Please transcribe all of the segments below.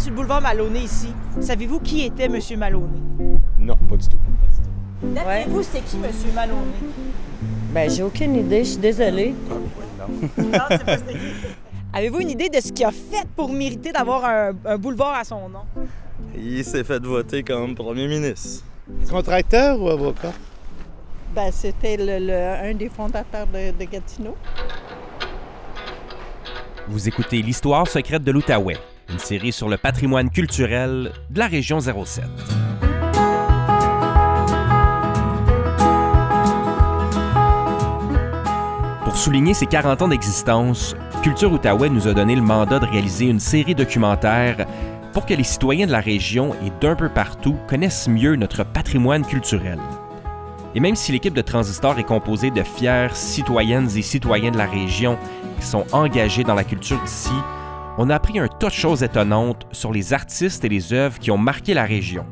sur le boulevard Maloney ici. Savez-vous qui était M. Maloney? Non, pas du tout. D'après vous, c'était qui, M. Maloney? Ben, j'ai aucune idée, je suis désolée. Non, c'est pas c'était qui. Avez-vous une idée de ce qu'il a fait pour mériter d'avoir un, un boulevard à son nom? Il s'est fait voter comme premier ministre. Contracteur ou avocat? Ben, c'était le, le- un des fondateurs de, de Gatineau. Vous écoutez l'histoire secrète de l'Outaouais, une série sur le patrimoine culturel de la région 07. Pour souligner ses 40 ans d'existence, Culture Outaouais nous a donné le mandat de réaliser une série documentaire pour que les citoyens de la région et d'un peu partout connaissent mieux notre patrimoine culturel. Et même si l'équipe de Transistor est composée de fiers citoyennes et citoyens de la région qui sont engagés dans la culture d'ici, on a appris un tas de choses étonnantes sur les artistes et les œuvres qui ont marqué la région.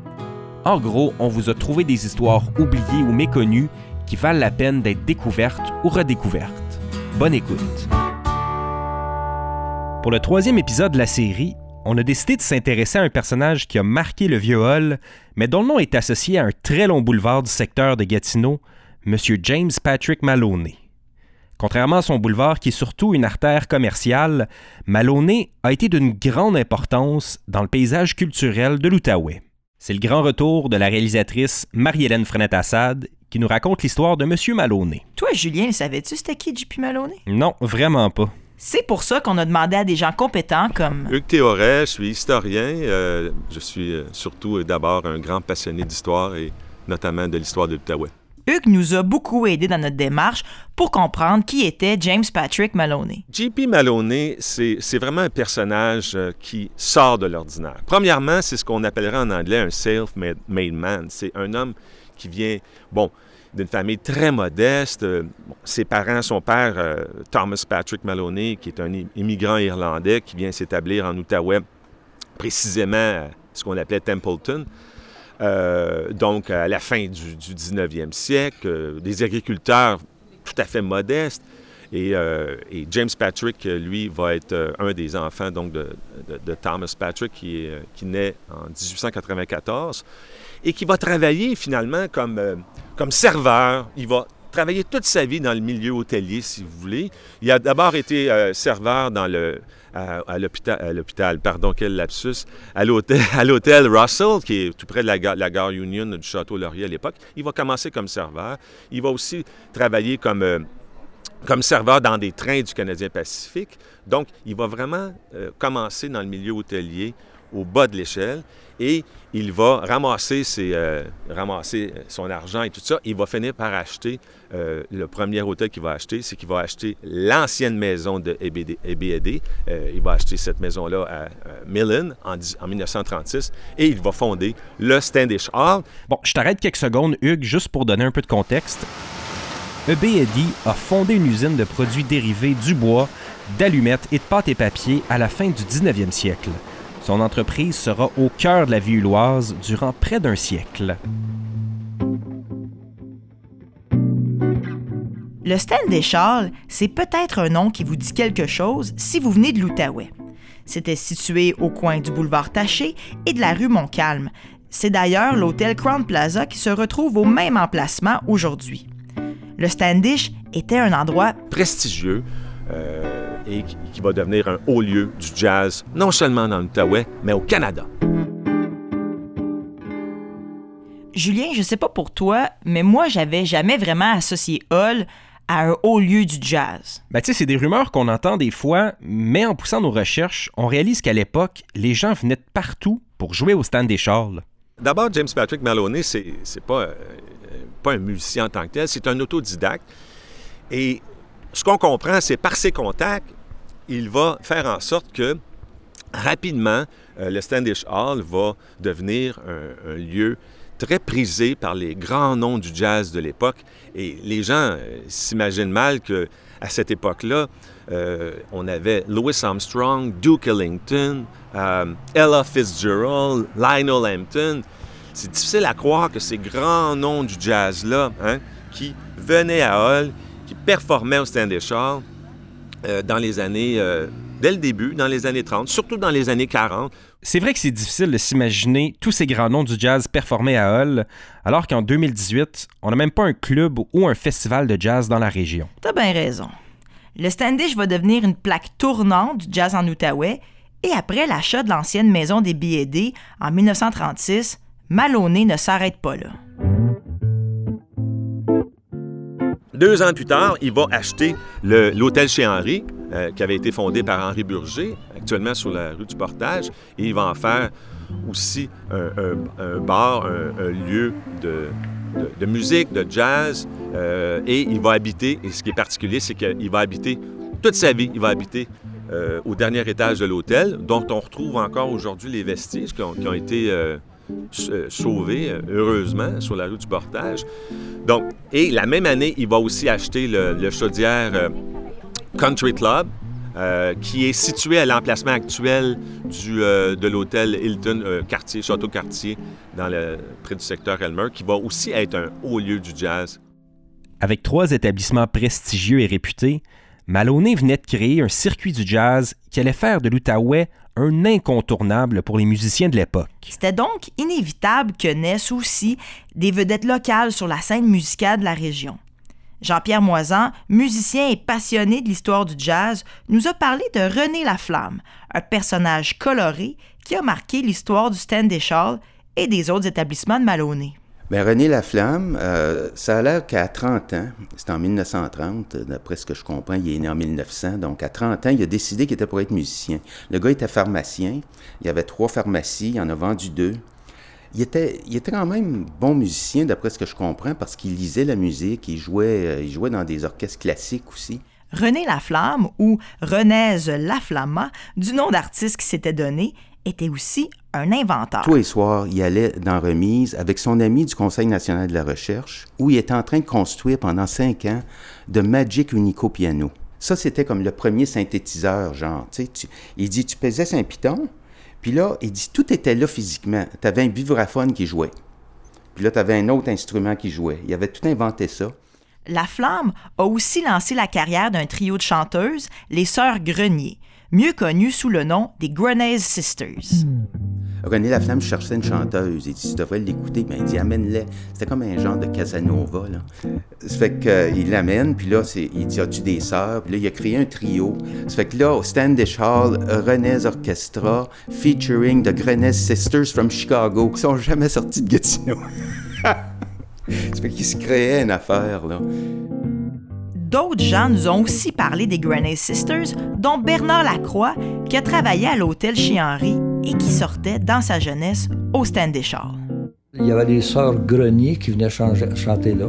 En gros, on vous a trouvé des histoires oubliées ou méconnues qui valent la peine d'être découvertes ou redécouvertes. Bonne écoute. Pour le troisième épisode de la série, on a décidé de s'intéresser à un personnage qui a marqué le vieux hall, mais dont le nom est associé à un très long boulevard du secteur de Gatineau, M. James Patrick Maloney. Contrairement à son boulevard qui est surtout une artère commerciale, Maloney a été d'une grande importance dans le paysage culturel de l'Outaouais. C'est le grand retour de la réalisatrice Marie-Hélène Frenette-Assad qui nous raconte l'histoire de M. Maloney. Toi, Julien, savais-tu c'était qui JP Maloney? Non, vraiment pas. C'est pour ça qu'on a demandé à des gens compétents comme Hugues Théoret, je suis historien. euh, je suis euh, surtout et d'abord un grand passionné d'histoire et notamment de l'histoire de l'Outaouais. Nous a beaucoup aidé dans notre démarche pour comprendre qui était James Patrick Maloney. J.P. Maloney, c'est vraiment un personnage euh, qui sort de l'ordinaire. Premièrement, c'est ce qu'on appellerait en anglais un self-made made man. C'est un homme qui vient, bon, d'une famille très modeste. Euh, ses parents, son père, euh, Thomas Patrick Maloney, qui est un immigrant irlandais qui vient s'établir en Outaouais, précisément à ce qu'on appelait Templeton. Euh, donc, à la fin du, du 19e siècle, euh, des agriculteurs tout à fait modestes. Et, euh, James Patrick, lui, va être un des enfants donc, de, Thomas Patrick, qui, qui naît en 1894 et qui va travailler finalement comme, comme serveur. Il va travailler toute sa vie dans le milieu hôtelier, si vous voulez. Il a d'abord été serveur dans le, à, à l'hôpital, à l'hôpital, pardon, quel lapsus, à l'hôtel, Russell, qui est tout près de la gare, la gare Union du Château Laurier à l'époque. Il va commencer comme serveur. Il va aussi travailler comme, euh, serveur dans des trains du Canadien Pacifique. Donc, il va vraiment euh, commencer dans le milieu hôtelier au bas de l'échelle et il va ramasser, ses, euh, ramasser son argent et tout ça. Il va finir par acheter euh, le premier hôtel qu'il va acheter, c'est qu'il va acheter l'ancienne maison de EBD. EBD. Euh, il va acheter cette maison-là à Millen en, dix- en 1936 et il va fonder le Standish Hall. Bon, je t'arrête quelques secondes, Hugues, juste pour donner un peu de contexte. EB Eddy a fondé une usine de produits dérivés du bois, d'allumettes et de pâte et papier à la fin du 19e siècle. Son entreprise sera au cœur de la vie ulloise durant près d'un siècle. Le stand des Charles, c'est peut-être un nom qui vous dit quelque chose si vous venez de l'Outaouais. C'était situé au coin du boulevard Taché et de la rue Montcalm. C'est d'ailleurs l'hôtel Crown Plaza qui se retrouve au même emplacement aujourd'hui. Le Standish était un endroit prestigieux euh, et qui, va devenir un haut lieu du jazz, non seulement dans l'Outaouais, mais au Canada. Julien, je sais pas pour toi, mais moi j'avais jamais vraiment associé Hall à un haut lieu du jazz. Ben, tu sais, c'est des rumeurs qu'on entend des fois, mais en poussant nos recherches, on réalise qu'à l'époque, les gens venaient de partout pour jouer au stand des Charles. D'abord, James Patrick Maloney, c'est c'est pas, euh, pas un musicien en tant que tel, c'est un autodidacte. Et ce qu'on comprend, c'est par ses contacts, il va faire en sorte que rapidement, euh, le Standish Hall va devenir un, lieu très prisé par les grands noms du jazz de l'époque. Et les gens euh, s'imaginent mal que à cette époque-là, euh, on avait Louis Armstrong, Duke Ellington, Ella Fitzgerald, Lionel Hampton. C'est difficile à croire que ces grands noms du jazz-là, hein, qui venaient à Hall, qui performaient au Standish Hall euh, dans les années, euh, dès le début, dans les années 30, surtout dans les années 40, C'est vrai que c'est difficile de s'imaginer tous ces grands noms du jazz performer à Hull, alors qu'en 2018, on n'a même pas un club ou un festival de jazz dans la région. T'as bien raison. Le Standish va devenir une plaque tournante du jazz en Outaouais, et après l'achat de l'ancienne maison des billets en 1936, Maloney ne s'arrête pas là. Deux ans plus tard, il va acheter l'hôtel chez Henri, euh, qui avait été fondé par Henri Burger, actuellement sur la rue du Portage, et il va en faire aussi un, bar, un, lieu de, musique, de jazz, euh, et il va habiter, et ce qui est particulier, c'est qu'il va habiter toute sa vie, il va habiter euh, au dernier étage de l'hôtel, dont on retrouve encore aujourd'hui les vestiges qui ont, été sauvés, heureusement, sur la rue du Portage. Donc, et la même année, il va aussi acheter le, chaudière Country Club, euh, qui est situé à l'emplacement actuel du, euh, de l'hôtel Hilton euh, Cartier, Château Cartier, dans le, près du secteur Elmer, qui va aussi être un haut lieu du jazz. Avec trois établissements prestigieux et réputés, Maloney venait de créer un circuit du jazz qui allait faire de l'Outaouais un incontournable pour les musiciens de l'époque. C'était donc inévitable que naissent aussi des vedettes locales sur la scène musicale de la région. Jean-Pierre Moisan, musicien et passionné de l'histoire du jazz, nous a parlé de René Laflamme, un personnage coloré qui a marqué l'histoire du Stand des Charles et des autres établissements de Maloney. Bien, René Laflamme, euh, ça a l'air qu'à 30 ans, c'est en 1930, d'après ce que je comprends, il est né en 1900, donc à 30 ans, il a décidé qu'il était pour être musicien. Le gars était pharmacien, il avait trois pharmacies, il en a vendu deux. Il était, il était quand même bon musicien, d'après ce que je comprends, parce qu'il lisait la musique, il jouait, euh, il jouait dans des orchestres classiques aussi. René Laflamme, ou Renaise Laflamma, du nom d'artiste qui s'était donné, était aussi un inventeur. Tous les soirs, il allait dans remise avec son ami du Conseil national de la recherche, où il était en train de construire pendant cinq ans de Magic Unico Piano. Ça, c'était comme le premier synthétiseur, genre. Tu sais, il dit, tu pesais un piton, puis là, il dit, tout était là physiquement. Tu avais un vibraphone qui jouait. Puis là, tu avais un autre instrument qui jouait. Il avait tout inventé ça. La Flamme a aussi lancé la carrière d'un trio de chanteuses, les Sœurs Grenier, mieux connues sous le nom des Grenade Sisters. René Laflamme cherchait une chanteuse. Il dit Tu devrais l'écouter. Ben, il dit Amène-la. C'était comme un genre de Casanova. Là. Ça fait qu'il euh, l'amène, puis là, il dit As-tu des sœurs? Puis là, il a créé un trio. Ça fait que là, au Standish Hall, René's Orchestra, featuring the Grenade Sisters from Chicago. Ils sont jamais sortis de Gatineau. ça fait qu'il se créait une affaire, là. D'autres gens nous ont aussi parlé des Grenade Sisters, dont Bernard Lacroix, qui a travaillé à l'hôtel chez Henri et qui sortait dans sa jeunesse au Stand des Chars. Il y avait les sœurs Grenier qui venaient chanter là.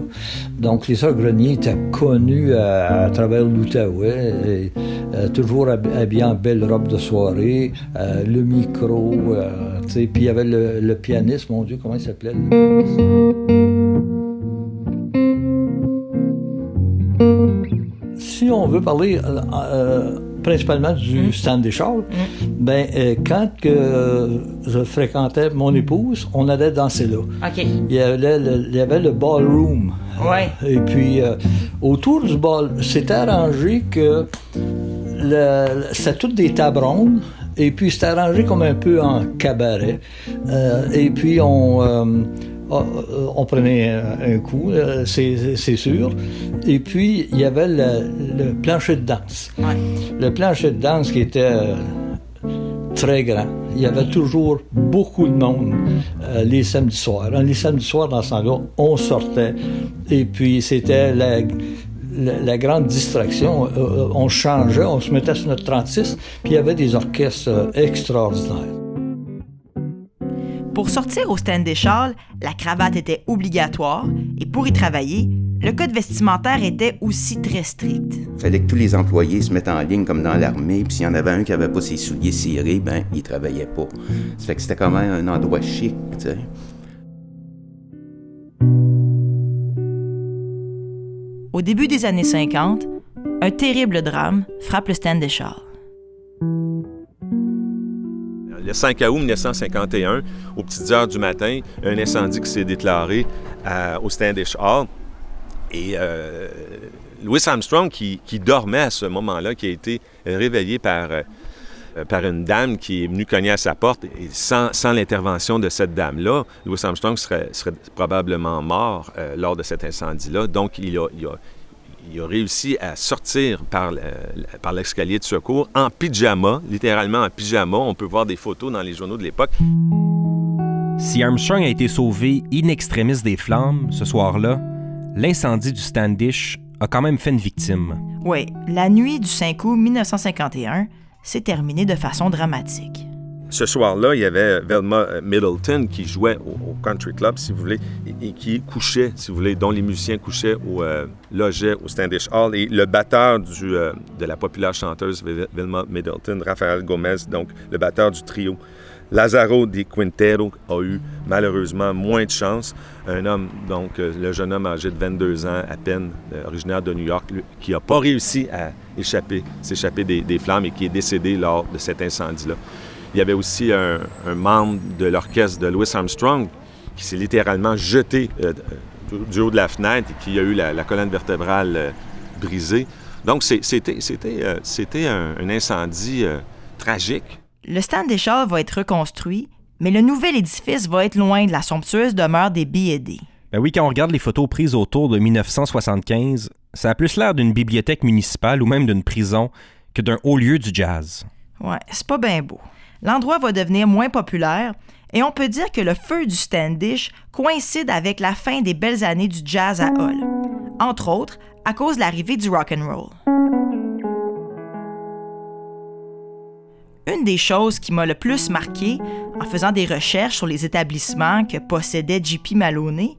Donc, les sœurs Grenier étaient connues à, travers l'Outaouais, euh, toujours habillées en belle robe de soirée, euh, le micro, euh, puis il y avait le, pianiste, mon Dieu, comment il s'appelait Si on veut parler principalement du mm. stand des Charles, mm. ben, euh, quand que je fréquentais mon épouse, on allait danser là. Il, y avait le, il y avait le ballroom. Ouais. Et puis, euh, autour du ball, c'était arrangé que c'était toutes des tables rondes. Et puis, c'était arrangé comme un peu en cabaret. Euh, et puis, on euh, on prenait un coup, euh, c'est sûr. Et puis, il y avait le, plancher de danse. Le plancher de danse qui était euh, très grand. Il y avait toujours beaucoup de monde les samedis soirs. Les samedis soirs, dans ce temps-là, on sortait. Et puis, c'était la, la, grande distraction. on changeait, on se mettait sur notre 36, puis il y avait des orchestres extraordinaires. Pour sortir au stand des Charles, la cravate était obligatoire et pour y travailler, le code vestimentaire était aussi très strict. Il fallait que tous les employés se mettent en ligne comme dans l'armée, puis s'il y en avait un qui n'avait pas ses souliers cirés, ben il travaillait pas. Ça fait que c'était quand même un endroit chic, tu sais. Au début des années 50, un terrible drame frappe le stand des Charles. Le 5 août 1951, aux petites heures du matin, un incendie qui s'est déclaré au Standish Hall. Et euh, Louis Armstrong, qui, dormait à ce moment-là, qui a été réveillé par, euh, euh, par une dame qui est venue cogner à sa porte. Et sans, sans l'intervention de cette dame-là, Louis Armstrong serait, serait probablement mort euh, lors de cet incendie-là. Donc, il a, il a, il a réussi à sortir par, le- par l'escalier de secours en pyjama, littéralement en pyjama. On peut voir des photos dans les journaux de l'époque. Si Armstrong a été sauvé in extremis des flammes ce soir-là, l'incendie du Standish a quand même fait une victime. Oui, la nuit du 5 août 1951 s'est terminée de façon dramatique. Ce soir-là, il y avait Velma euh, Middleton qui jouait au, country club, si vous voulez, et, qui couchait, si vous voulez, dont les musiciens couchaient au euh, au Standish Hall. Et le batteur euh, de la populaire chanteuse Ve- Velma Middleton, Rafael Gomez, donc le batteur du trio, Lazaro Di Quintero a eu malheureusement moins de chance. Un homme, donc le jeune homme âgé de 22 ans à peine, originaire de New York, qui n'a pas réussi à échapper, s'échapper des flammes et qui est décédé lors de cet incendie-là. Il y avait aussi un, un membre de l'orchestre de Louis Armstrong qui s'est littéralement jeté euh, du- du haut de la fenêtre et qui a eu la, la colonne vertébrale euh, brisée. Donc c'était euh, un, un incendie euh, tragique. Le Standish Hall va être reconstruit, mais le nouvel édifice va être loin de la somptueuse demeure des B&D. Ben oui, quand on regarde les photos prises autour de 1975, ça a plus l'air d'une bibliothèque municipale ou même d'une prison que d'un haut lieu du jazz. Ouais, c'est pas bien beau. L'endroit va devenir moins populaire et on peut dire que le feu du Standish coïncide avec la fin des belles années du jazz à Hull. Entre autres, à cause de l'arrivée du rock and roll. Une des choses qui m'a le plus marqué en faisant des recherches sur les établissements que possédait JP Maloney,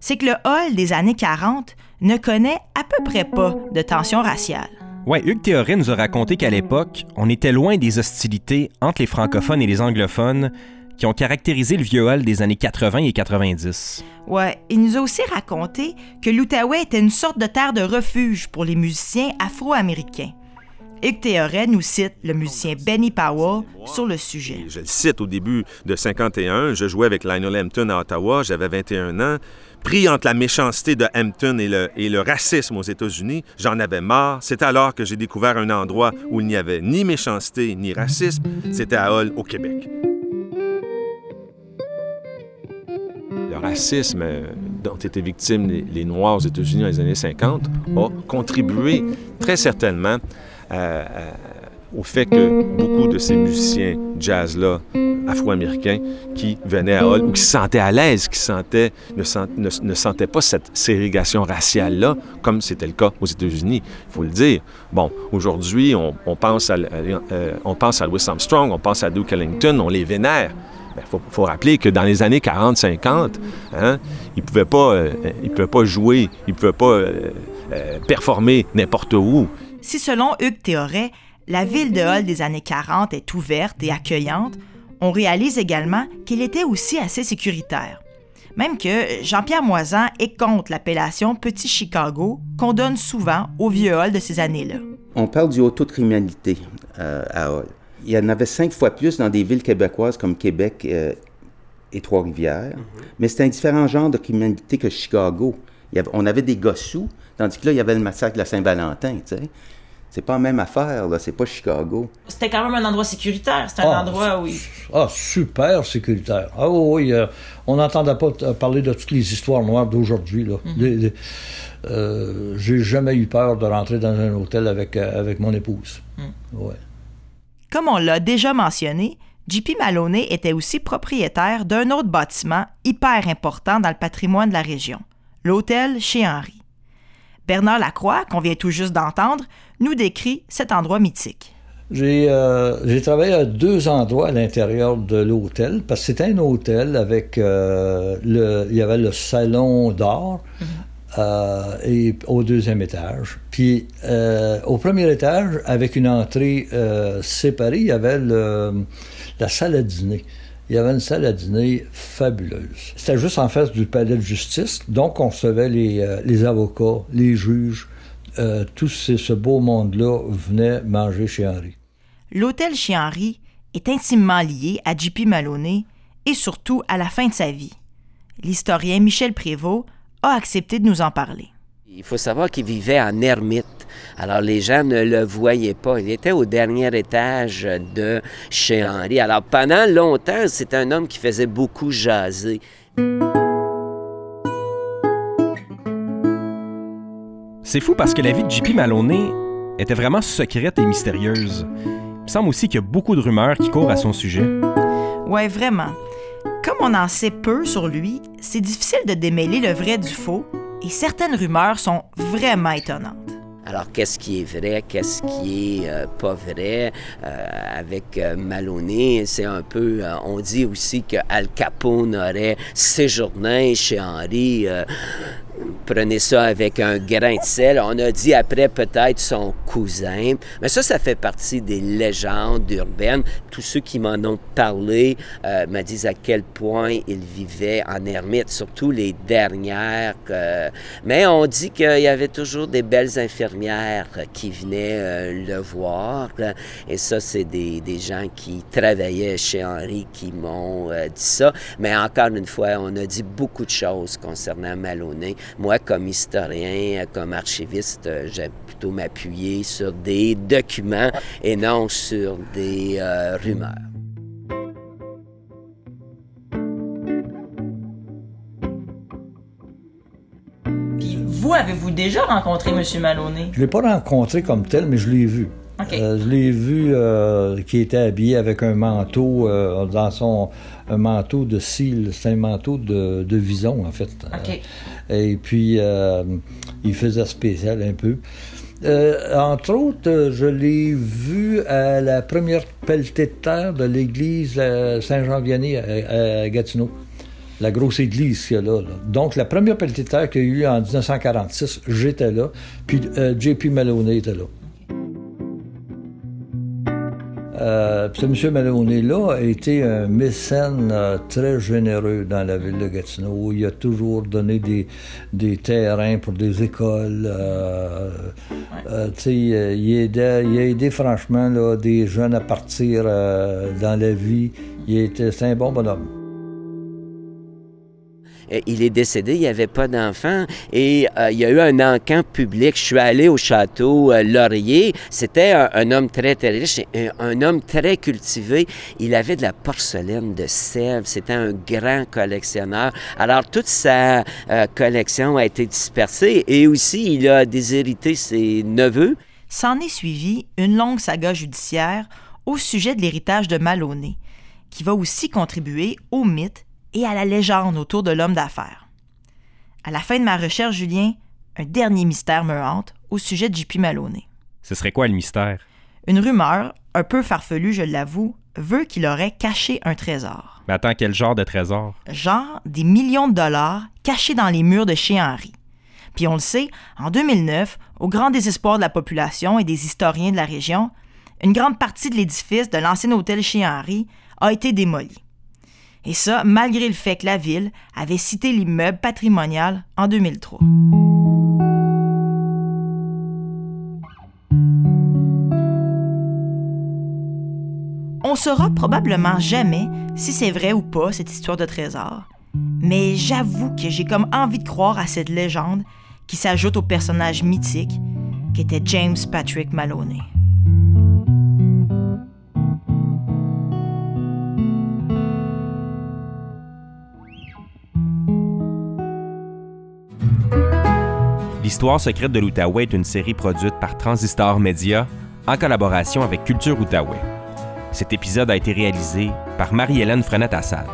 c'est que le Hall des années 40 ne connaît à peu près pas de tension raciale. Ouais, Hugues Théoret nous a raconté qu'à l'époque, on était loin des hostilités entre les francophones et les anglophones qui ont caractérisé le vieux hall des années 80 et 90. Ouais, il nous a aussi raconté que l'Outaouais était une sorte de terre de refuge pour les musiciens afro-américains. Hugues Théoret nous cite le musicien Benny Powell sur le sujet. Je le cite au début de 51, je jouais avec Lionel Hampton à Ottawa, j'avais 21 ans. Pris entre la méchanceté de Hampton et le, racisme aux États-Unis, j'en avais marre. C'est alors que j'ai découvert un endroit où il n'y avait ni méchanceté ni racisme. C'était à Hull, au Québec. Le racisme euh, dont étaient victimes les, Noirs aux États-Unis dans les années 50 a contribué très certainement à- à- au fait que beaucoup de ces musiciens jazz-là, afro-américains, qui venaient à Hull ou qui se sentaient à l'aise, qui ne, sent- ne- ne sentaient pas cette ségrégation raciale-là, comme c'était le cas aux États-Unis, il faut le dire. Bon, aujourd'hui, on, on pense à, euh, on pense à Louis Armstrong, on pense à Duke Ellington, on les vénère. Il faut, faut rappeler que dans les années 40-50, hein, ils ne pouvaient, pas, euh, pouvaient pas jouer, ils ne pouvaient pas euh, euh, performer n'importe où. Si selon Hugues Théoret, la ville de Hull des années 40 est ouverte et accueillante, on réalise également qu'elle était aussi assez sécuritaire. Même que Jean-Pierre Moisan est contre l'appellation Petit Chicago qu'on donne souvent au vieux Hall de ces années-là. On parle du auto-criminalité euh, à Hall. Il y en avait cinq fois plus dans des villes québécoises comme Québec euh, et Trois-Rivières, mais c'était un différent genre de criminalité que Chicago. Il y avait- on avait des gossous, tandis que là, il y avait le massacre de la Saint-Valentin, tu sais. C'est pas la même affaire, là, c'est pas Chicago. C'était quand même un endroit sécuritaire. C'était un Ah, endroit où... Ah, super sécuritaire. Ah oui, oui, euh, on n'entendait pas parler de toutes les histoires noires d'aujourd'hui. là. Des- euh, J'ai jamais eu peur de rentrer dans un hôtel avec, euh, avec mon épouse. Ouais. Comme on l'a déjà mentionné, JP Maloney était aussi propriétaire d'un autre bâtiment hyper important dans le patrimoine de la région, l'hôtel chez Henri. Bernard Lacroix, qu'on vient tout juste d'entendre, nous décrit cet endroit mythique. J'ai euh, j'ai travaillé à deux endroits à l'intérieur de l'hôtel, parce que c'était un hôtel avec euh, le, il y avait le salon d'or euh, et au deuxième étage. Puis au premier étage, avec une entrée séparée, il y avait le, la salle à dîner. Il y avait une salle à dîner fabuleuse. C'était juste en face du palais de justice, donc on recevait les, euh, les avocats, les juges, euh, tout ce, ce beau monde-là venait manger chez Henri. L'hôtel chez Henri est intimement lié à JP Maloney et surtout à la fin de sa vie. L'historien Michel Prévost a accepté de nous en parler. Il faut savoir qu'il vivait en ermite. Alors les gens ne le voyaient pas. Il était au dernier étage de chez Henri. Alors pendant longtemps, c'est un homme qui faisait beaucoup jaser. C'est fou parce que la vie de JP Maloney était vraiment secrète et mystérieuse. Il me semble aussi qu'il y a beaucoup de rumeurs qui courent à son sujet. Ouais, vraiment. Comme on en sait peu sur lui, c'est difficile de démêler le vrai du faux et certaines rumeurs sont vraiment étonnantes. Alors, qu'est-ce qui est vrai, qu'est-ce qui est euh, pas vrai? Euh, avec euh, Maloney, c'est un peu. on dit aussi que Al Capone aurait séjourné chez Henri. Euh, prenez ça avec un grain de sel. On a dit après peut-être son cousin. Mais ça, ça fait partie des légendes urbaines. Tous ceux qui m'en ont parlé euh, me disent à quel point il vivait en ermite, surtout les dernières. que- Mais on dit qu'il y avait toujours des belles infirmières qui venaient euh, le voir. Et ça, c'est des, des gens qui travaillaient chez Henri qui m'ont euh, dit ça. Mais encore une fois, on a dit beaucoup de choses concernant Maloney. Moi, comme historien, euh, comme archiviste, euh, j'aime plutôt m'appuyer sur des documents et non sur des euh, rumeurs. Puis vous, avez-vous déjà rencontré M. Maloney? Je ne l'ai pas rencontré comme tel, mais je l'ai vu. Euh, je l'ai vu euh, qui était habillé avec un manteau, euh, dans son un manteau de cils, c'est un manteau de, de vison en fait. Euh, et puis il faisait spécial un peu. Entre autres, je l'ai vu à la première pelletée de terre de l'église Saint-Jean-Vianney à, à Gatineau. La grosse église qu'il y a là, là. Donc, la première pelletée de terre qu'il y a eu en 1946, j'étais là. Puis J.P. Maloney était là. Euh, puis ce M. Maloney-là a été un mécène euh, très généreux dans la ville de Gatineau. Il a toujours donné des, des terrains pour des écoles. euh, euh, il, aidait- il a aidé franchement là, des jeunes à partir dans la vie. Il était, c'est un bon bonhomme. Euh, Il est décédé, il n'y avait pas d'enfant et euh, il y a eu un encamp public. Je suis allé au château euh, Laurier. C'était un, homme très, très riche, un, un homme très cultivé. Il avait de la porcelaine de Sèvres. C'était un grand collectionneur. Alors, toute sa collection a été dispersée et aussi, il a déshérité ses neveux. S'en est suivi une longue saga judiciaire au sujet de l'héritage de Maloney, qui va aussi contribuer au mythe et à la légende autour de l'homme d'affaires. À la fin de ma recherche, Julien, un dernier mystère me hante au sujet de JP Maloney. Ce serait quoi le mystère? Une rumeur, un peu farfelue, je l'avoue, veut qu'il aurait caché un trésor. Mais attends, quel genre de trésor? Genre des millions de dollars cachés dans les murs de chez Henri. Puis on le sait, en 2009, au grand désespoir de la population et des historiens de la région, une grande partie de l'édifice de l'ancien hôtel chez Henri a été démolie. Et ça, malgré le fait que la ville avait cité l'immeuble patrimonial en 2003. On saura probablement jamais si c'est vrai ou pas cette histoire de trésor, mais j'avoue que j'ai comme envie de croire à cette légende qui s'ajoute au personnage mythique qu'était James Patrick Maloney. L'histoire secrète de l'Outaouais est une série produite par Transistor Media en collaboration avec Culture Outaouais. Cet épisode a été réalisé par Marie-Hélène Frenette-Assad.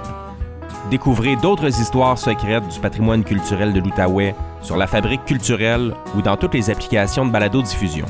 Découvrez d'autres histoires secrètes du patrimoine culturel de l'Outaouais sur la fabrique culturelle ou dans toutes les applications de balado-diffusion.